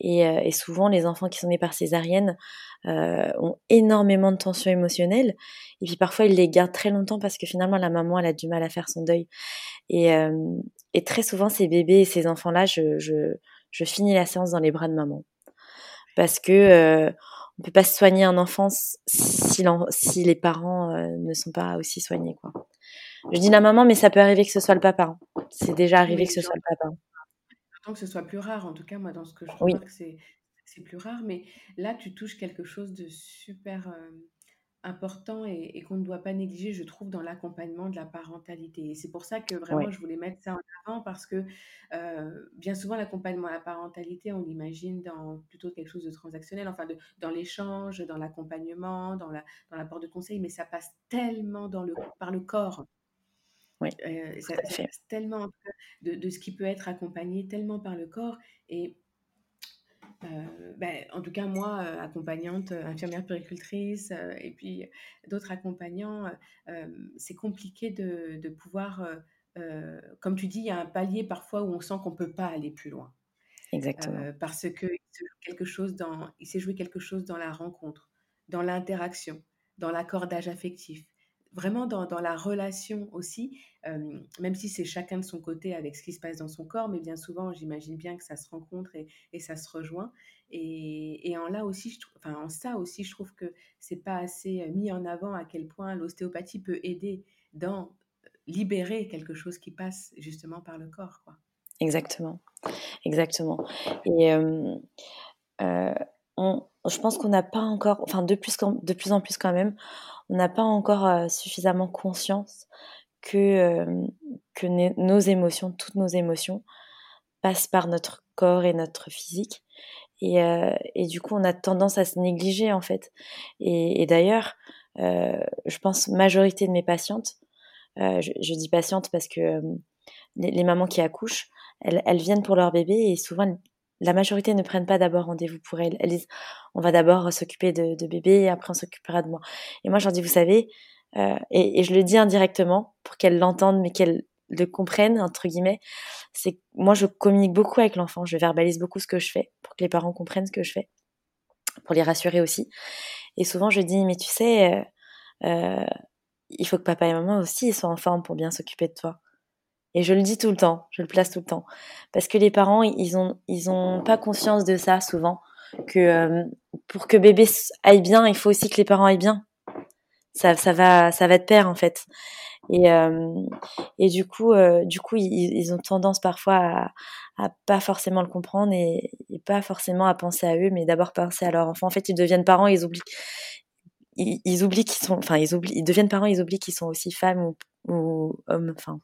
Et, euh, et, souvent, les enfants qui sont nés par césarienne euh, ont énormément de tensions émotionnelles. Et puis parfois, ils les gardent très longtemps parce que finalement, la maman, elle a du mal à faire son deuil. Et, euh, et très souvent, ces bébés et ces enfants-là, je, je, je, finis la séance dans les bras de maman. Parce que euh, on peut pas soigner un enfant si, si les parents ne sont pas aussi soignés. Quoi. Je dis la maman, mais ça peut arriver que ce soit le papa. C'est déjà arrivé oui, que ce soit le papa que ce soit plus rare. En tout cas, moi, dans ce que je oui. que c'est, c'est plus rare. Mais là, tu touches quelque chose de super euh, important et, et, qu'on ne doit pas négliger, je trouve, dans l'accompagnement de la parentalité. Et c'est pour ça que vraiment, oui. je voulais mettre ça en avant parce que euh, bien souvent, l'accompagnement à la parentalité, on l'imagine dans plutôt quelque chose de transactionnel, enfin, de, dans l'échange, dans l'accompagnement, dans, la, dans l'apport de conseils, mais ça passe tellement dans le, par le corps. Oui, euh, ça, ça tellement de, de, ce qui peut être accompagné tellement par le corps. Et euh, ben, en tout cas, moi, accompagnante, infirmière péricultrice, euh, et puis d'autres accompagnants, c'est compliqué de, de pouvoir, comme tu dis, il y a un palier parfois où on sent qu'on ne peut pas aller plus loin. Exactement. parce qu'il quelque chose dans, il s'est joué quelque chose dans la rencontre, dans l'interaction, dans l'accordage affectif vraiment dans, dans, la relation aussi, euh, même si c'est chacun de son côté avec ce qui se passe dans son corps, mais bien souvent, j'imagine bien que ça se rencontre et, et ça se rejoint. Et, en là aussi, enfin en ça aussi, je trouve que c'est pas assez mis en avant à quel point l'ostéopathie peut aider dans libérer quelque chose qui passe justement par le corps, quoi. Exactement, exactement. Et euh, euh, je pense qu'on n'a pas encore, enfin de plus, de plus en plus quand même, on n'a pas encore euh, suffisamment conscience que, euh, nos émotions, toutes nos émotions, passent par notre corps et notre physique. Et, euh, et du coup, on a tendance à se négliger en fait. Et, d'ailleurs, je pense majorité de mes patientes, je, dis patientes parce que les, les, mamans qui accouchent, elles, elles, viennent pour leur bébé et souvent la majorité ne prennent pas d'abord rendez-vous pour elles. Elles disent on va d'abord s'occuper de, bébé et après on s'occupera de moi. Et moi je dis vous savez, euh, et, et, je le dis indirectement pour qu'elles l'entendent mais qu'elles le comprennent entre guillemets. C'est moi je communique beaucoup avec l'enfant, je verbalise beaucoup ce que je fais pour que les parents comprennent ce que je fais, pour les rassurer aussi. Et souvent je dis mais tu sais, euh, euh, il faut que papa et maman aussi soient en forme pour bien s'occuper de toi. Et je le dis tout le temps, je le place tout le temps. Parce que les parents, ils ont, ils ont pas conscience de ça souvent. Que euh, pour que bébé aille bien, il faut aussi que les parents aillent bien. Ça, ça va, ça va de pair en fait. Et, euh, et du coup, euh, du coup, ils, ont tendance parfois à, à pas forcément le comprendre et, pas forcément à penser à eux, mais d'abord penser à leur enfant. En fait, ils deviennent parents, ils oublient, ils, ils oublient qu'ils sont, enfin, ils oublient, ils deviennent parents, ils oublient qu'ils sont aussi femmes ou, ou hommes, enfin,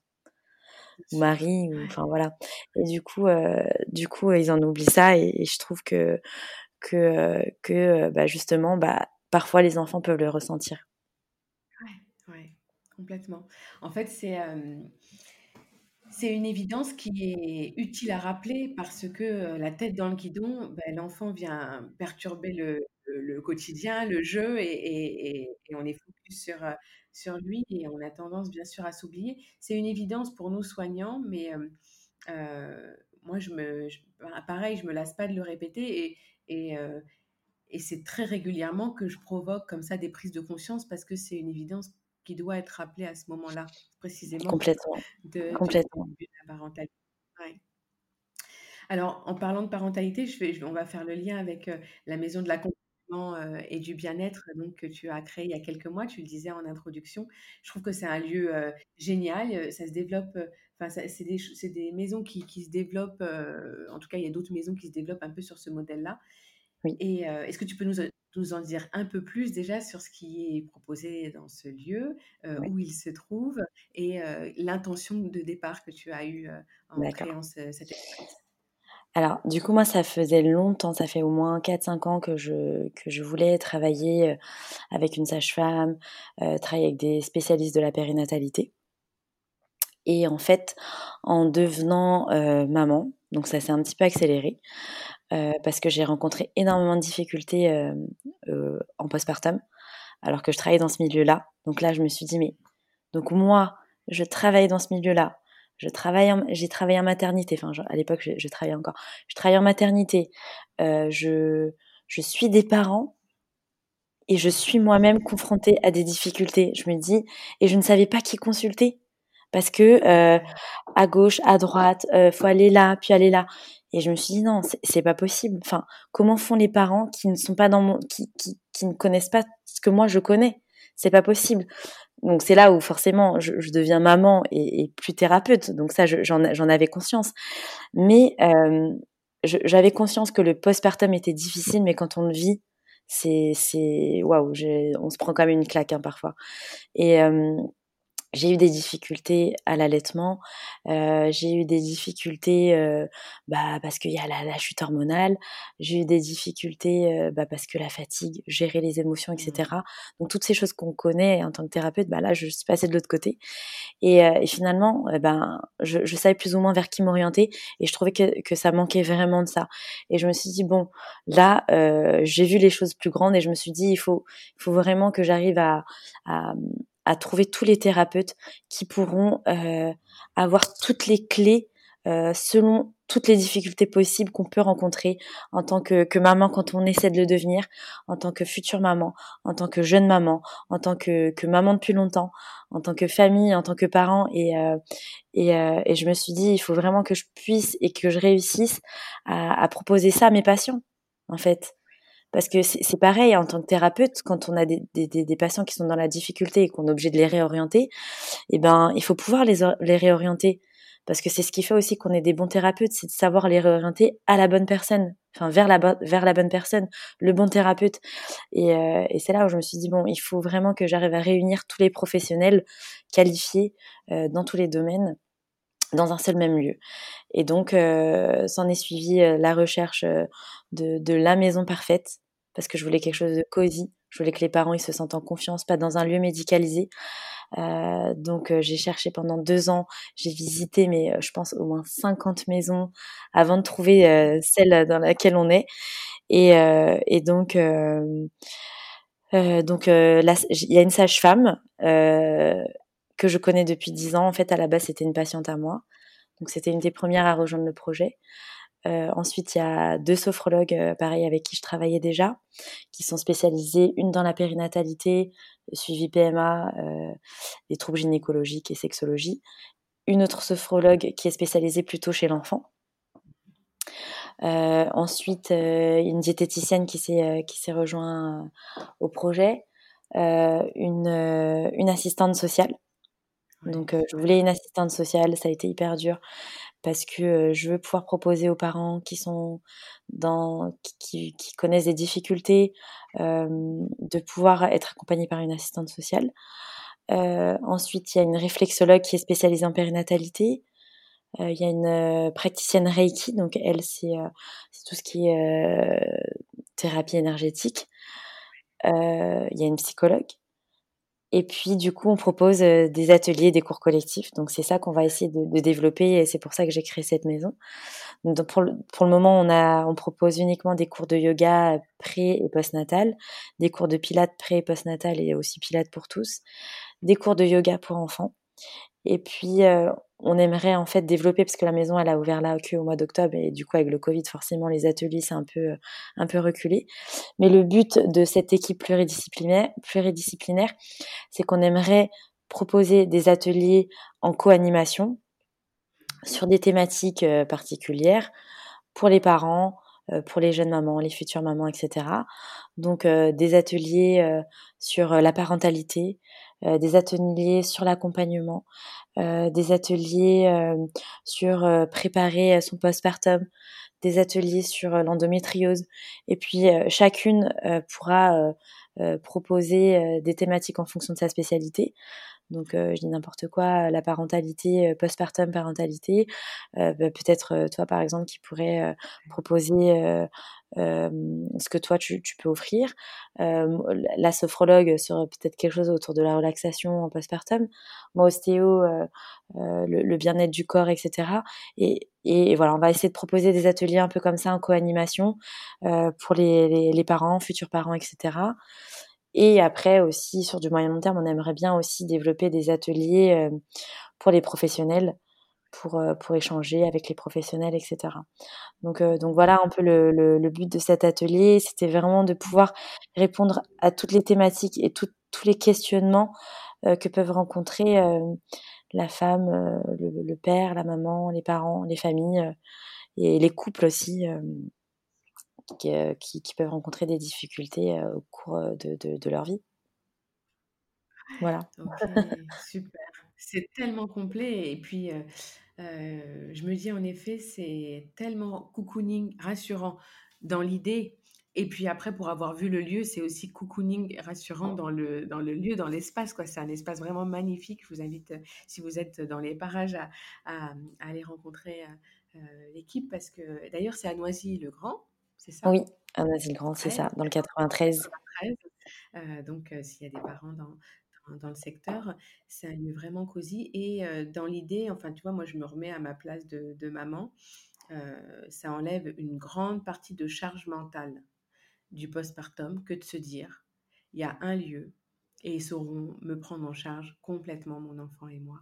ou mari enfin voilà et du coup euh, du coup ils en oublient ça et, je trouve que que que bah justement bah parfois les enfants peuvent le ressentir. Ouais, ouais, complètement. En fait, c'est c'est une évidence qui est utile à rappeler parce que la tête dans le guidon, ben, l'enfant vient perturber le, le, quotidien, le jeu, et, et, et, on est focus sur, sur lui et on a tendance bien sûr à s'oublier. C'est une évidence pour nous soignants, mais euh, moi, je me, ben, pareil, je me lasse pas de le répéter et, et, et c'est très régulièrement que je provoque comme ça des prises de conscience parce que c'est une évidence qui doit être rappelée à ce moment-là, précisément. Complètement. De, Complètement. la parentalité. Alors, en parlant de parentalité, je vais, on va faire le lien avec la maison de et du bien-être donc que tu as créé il y a quelques mois. Tu le disais en introduction. Je trouve que c'est un lieu génial. Ça se développe. Enfin, c'est des, des, maisons qui, qui se développent. en tout cas, il y a d'autres maisons qui se développent un peu sur ce modèle-là. Et est-ce que tu peux nous, nous, en dire un peu plus déjà sur ce qui est proposé dans ce lieu, où il se trouve, et l'intention de départ que tu as eue en créant cette expérience alors, du coup, moi, ça faisait longtemps, ça fait au moins 4-5 ans que je, que je voulais travailler avec une sage-femme, travailler avec des spécialistes de la périnatalité. Et en fait, en devenant maman, donc ça s'est un petit peu accéléré, euh, parce que j'ai rencontré énormément de difficultés euh, euh, en postpartum, alors que je travaillais dans ce milieu-là. Donc là, je me suis dit, mais donc moi, je travaille dans ce milieu-là. Je travaille, j'ai travaillé en maternité. Enfin, à l'époque, je, travaillais encore. Je travaille en maternité. je, je suis des parents et je suis moi-même confrontée à des difficultés. Je me dis, et je ne savais pas qui consulter parce que à gauche, à droite, faut aller là, puis aller là. Et je me suis dit non, c'est pas possible. Enfin, comment font les parents qui ne sont pas dans mon, qui, qui, qui ne connaissent pas ce que moi je connais? C'est pas possible. Donc c'est là où forcément je, je deviens maman et, et, plus thérapeute. Donc ça, j'en avais conscience. Mais euh, j'avais conscience que le postpartum était difficile, mais quand on le vit, c'est waouh, on se prend quand même une claque hein, parfois. Et euh, j'ai eu des difficultés à l'allaitement, euh, j'ai eu des difficultés euh, bah, parce qu'il y a la, la, chute hormonale, j'ai eu des difficultés euh, bah, parce que la fatigue, gérer les émotions, etc. Mmh. Donc toutes ces choses qu'on connaît en tant que thérapeute, bah, là je suis passée de l'autre côté. Et, euh, et finalement, eh ben, je, je, savais plus ou moins vers qui m'orienter et je trouvais que, que ça manquait vraiment de ça. Et je me suis dit, bon, là, euh, j'ai vu les choses plus grandes et je me suis dit, il faut, il faut vraiment que j'arrive à, à à trouver tous les thérapeutes qui pourront euh, avoir toutes les clés euh, selon toutes les difficultés possibles qu'on peut rencontrer en tant que, que, maman quand on essaie de le devenir, en tant que future maman, en tant que jeune maman, en tant que, que maman depuis longtemps, en tant que famille, en tant que parent. Et, euh, et, et, je me suis dit, il faut vraiment que je puisse et que je réussisse à proposer ça à mes patients, en fait. Parce que c'est pareil, en tant que thérapeute, quand on a des, des, des, patients qui sont dans la difficulté et qu'on est obligé de les réorienter, eh ben, il faut pouvoir les, les réorienter. Parce que c'est ce qui fait aussi qu'on est des bons thérapeutes, c'est de savoir les réorienter à la bonne personne, enfin vers la, vers la bonne personne, le bon thérapeute. Et, euh, et c'est là où je me suis dit, bon, il faut vraiment que j'arrive à réunir tous les professionnels qualifiés euh, dans tous les domaines dans un seul même lieu. Et donc, euh, s'en est suivi euh, la recherche de, de la maison parfaite, parce que je voulais quelque chose de cosy. Je voulais que les parents ils se sentent en confiance, pas dans un lieu médicalisé. Euh, donc euh, j'ai cherché pendant deux ans, j'ai visité, mais euh, je pense au moins 50 maisons avant de trouver euh, celle dans laquelle on est. Et, et donc, donc il y a une sage-femme que je connais depuis dix ans. En fait, à la base, c'était une patiente à moi. Donc c'était une des premières à rejoindre le projet. Euh, ensuite, il y a deux sophrologues, euh, pareil, avec qui je travaillais déjà, qui sont spécialisés, une dans la périnatalité, suivi PMA, euh, les troubles gynécologiques et sexologie. Une autre sophrologue qui est spécialisée plutôt chez l'enfant. Euh, ensuite, euh, une diététicienne qui s'est qui s'est rejoint au projet, une une assistante sociale. Donc, je voulais une assistante sociale, ça a été hyper dur parce que je veux pouvoir proposer aux parents qui sont dans qui, connaissent des difficultés de pouvoir être accompagnés par une assistante sociale. Ensuite, il y a une réflexologue qui est spécialisée en périnatalité. Il y a une praticienne Reiki, donc elle c'est tout ce qui est thérapie énergétique. il y a une psychologue. Et puis, du coup, on propose des ateliers, des cours collectifs. Donc, c'est ça qu'on va essayer de, développer et c'est pour ça que j'ai créé cette maison. Donc, pour, le, pour le moment, on, a, on propose uniquement des cours de yoga pré- et post-natal, des cours de pilates pré- et post-natal et aussi pilates pour tous, des cours de yoga pour enfants. Et puis, on aimerait en fait développer parce que la maison elle a ouvert là au mois d'octobre et du coup avec le Covid forcément les ateliers c'est un peu un peu reculé. Mais le but de cette équipe pluridisciplinaire pluridisciplinaire c'est qu'on aimerait proposer des ateliers en co-animation sur des thématiques particulières pour les parents, pour les jeunes mamans, les futures mamans, etc. Donc des ateliers sur la parentalité, des ateliers sur l'accompagnement, euh, des ateliers euh, sur euh, préparer son postpartum, des ateliers sur l'endométriose. Et puis chacune pourra proposer des thématiques en fonction de sa spécialité. Donc, je dis n'importe quoi, la parentalité, postpartum parentalité. Bah, peut-être toi, par exemple, qui pourrais proposer ce que toi tu, peux offrir. la sophrologue sur peut-être quelque chose autour de la relaxation en postpartum. Moi, ostéo, le, bien-être du corps, etc. Et, voilà, on va essayer de proposer des ateliers un peu comme ça en co-animation pour les, parents, futurs parents, etc. Et après aussi, sur du moyen long terme, on aimerait bien aussi développer des ateliers pour les professionnels pour, euh, pour échanger avec les professionnels, etc. Donc, euh, donc voilà un peu le, le, but de cet atelier. C'était vraiment de pouvoir répondre à toutes les thématiques et tous les questionnements euh, que peuvent rencontrer la femme, le, père, la maman, les parents, les familles et les couples aussi. Qui, qui, peuvent rencontrer des difficultés au cours de, de, leur vie. Voilà. super. C'est tellement complet et puis je me dis en effet, c'est tellement cocooning, rassurant dans l'idée. Et puis après, pour avoir vu le lieu, c'est aussi cocooning, rassurant dans le, dans le lieu, dans l'espace. quoi. C'est un espace vraiment magnifique. Je vous invite, si vous êtes dans les parages, à, aller rencontrer l'équipe parce que d'ailleurs, c'est à Noisy-le-Grand, c'est ça? Oui, à Noisy-le-Grand, c'est ça, dans le 93. donc, s'il y a des parents dans, dans le secteur. C'est un lieu vraiment cosy. Et dans l'idée, enfin, tu vois, moi, je me remets à ma place de, maman. ça enlève une grande partie de charge mentale du postpartum que de se dire, il y a un lieu et ils sauront me prendre en charge complètement, mon enfant et moi.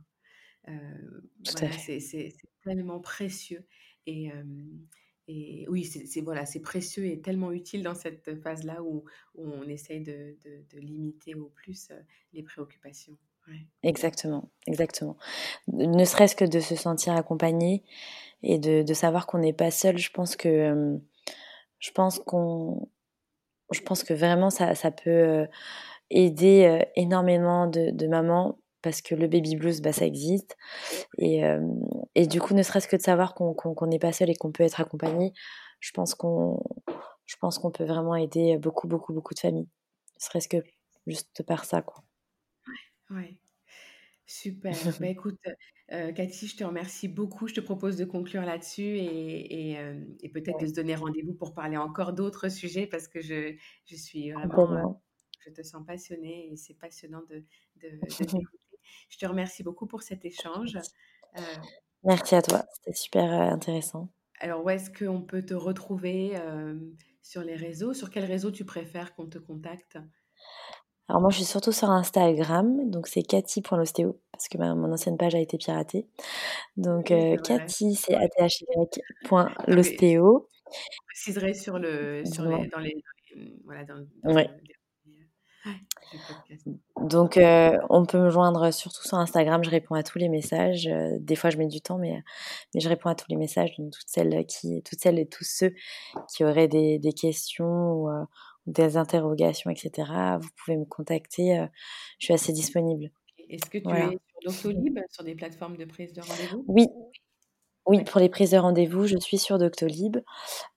voilà, c'est tellement précieux. Et, oui, c'est voilà, c'est précieux et tellement utile dans cette phase-là où, on essaye de, limiter au plus les préoccupations. Exactement, exactement. Ne serait-ce que de se sentir accompagné et de, savoir qu'on n'est pas seul, je pense que je pense qu'on je pense que vraiment ça, ça peut aider énormément de, de mamans parce que le baby blues, bah, ça existe. Et, et du coup, ne serait-ce que de savoir qu'on n'est pas seul et qu'on peut être accompagné, je pense qu'on je pense qu'on peut vraiment aider beaucoup, beaucoup, beaucoup de familles. Ne serait-ce que juste par ça, quoi. Ouais, ouais. Super. <laughs> bah, écoute, Cathy, je te remercie beaucoup. Je te propose de conclure là-dessus et, et, peut-être de se donner rendez-vous pour parler encore d'autres sujets parce que je, je suis vraiment, je te sens passionnée et c'est passionnant de, de, de <laughs> Je te remercie beaucoup pour cet échange. Euh, Merci à toi, c'était super euh, intéressant. Alors, où est-ce qu'on peut te retrouver euh, sur les réseaux? Sur quel réseau tu préfères qu'on te contacte? Alors moi, je suis surtout sur Instagram, donc c'est cathy.l'ostéo, parce que mon ancienne page a été piratée. Donc Cathy, c'est athy.l'ostéo. Je préciserai sur le, sur les, dans les, voilà, dans, donc, euh, on peut me joindre surtout sur Instagram. Je réponds à tous les messages. Euh, des fois, je mets du temps, mais, mais je réponds à tous les messages. Donc, toutes celles, qui, toutes celles et tous ceux qui auraient des, des questions ou euh, des interrogations, etc., vous pouvez me contacter. je suis assez disponible. Est-ce que tu es sur Doctolib, sur des plateformes de prise de rendez-vous? Oui, oui, pour les prises de rendez-vous, je suis sur Doctolib.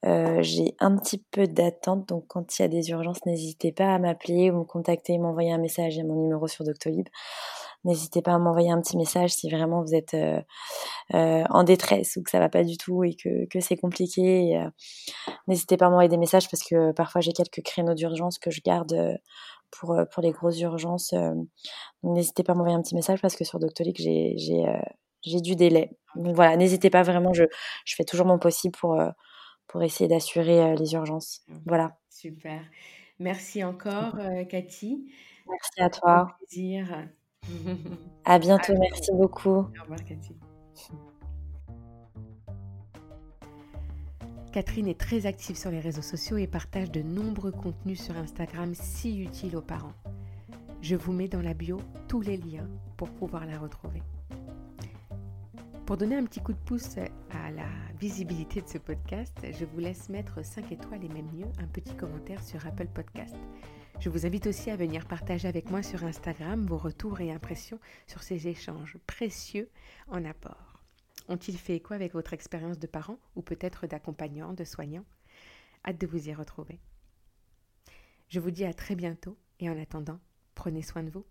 Euh, j'ai un petit peu d'attente, donc quand il y a des urgences, n'hésitez pas à m'appeler ou me contacter, m'envoyer un message. à mon numéro sur Doctolib. N'hésitez pas à m'envoyer un petit message si vraiment vous êtes en détresse ou que ça va pas du tout et que, c'est compliqué. N'hésitez pas à m'envoyer des messages parce que parfois j'ai quelques créneaux d'urgence que je garde pour, pour les grosses urgences. N'hésitez pas à m'envoyer un petit message parce que sur Doctolic, j'ai, j'ai, du délai. Donc voilà, n'hésitez pas vraiment, je, je fais toujours mon possible pour, pour essayer d'assurer les urgences. Voilà. Super. Merci encore, Cathy. Merci à toi. plaisir. <laughs> À bientôt, merci beaucoup. Au revoir, Cathy. Catherine est très active sur les réseaux sociaux et partage de nombreux contenus sur Instagram si utiles aux parents. Je vous mets dans la bio tous les liens pour pouvoir la retrouver. Pour donner un petit coup de pouce à la visibilité de ce podcast, je vous laisse mettre 5 étoiles et même mieux un petit commentaire sur Apple Podcast. Je vous invite aussi à venir partager avec moi sur Instagram vos retours et impressions sur ces échanges précieux en apport. Ont-ils fait écho avec votre expérience de parent ou peut-être d'accompagnant, de soignant? Hâte de vous y retrouver. Je vous dis à très bientôt et en attendant, prenez soin de vous.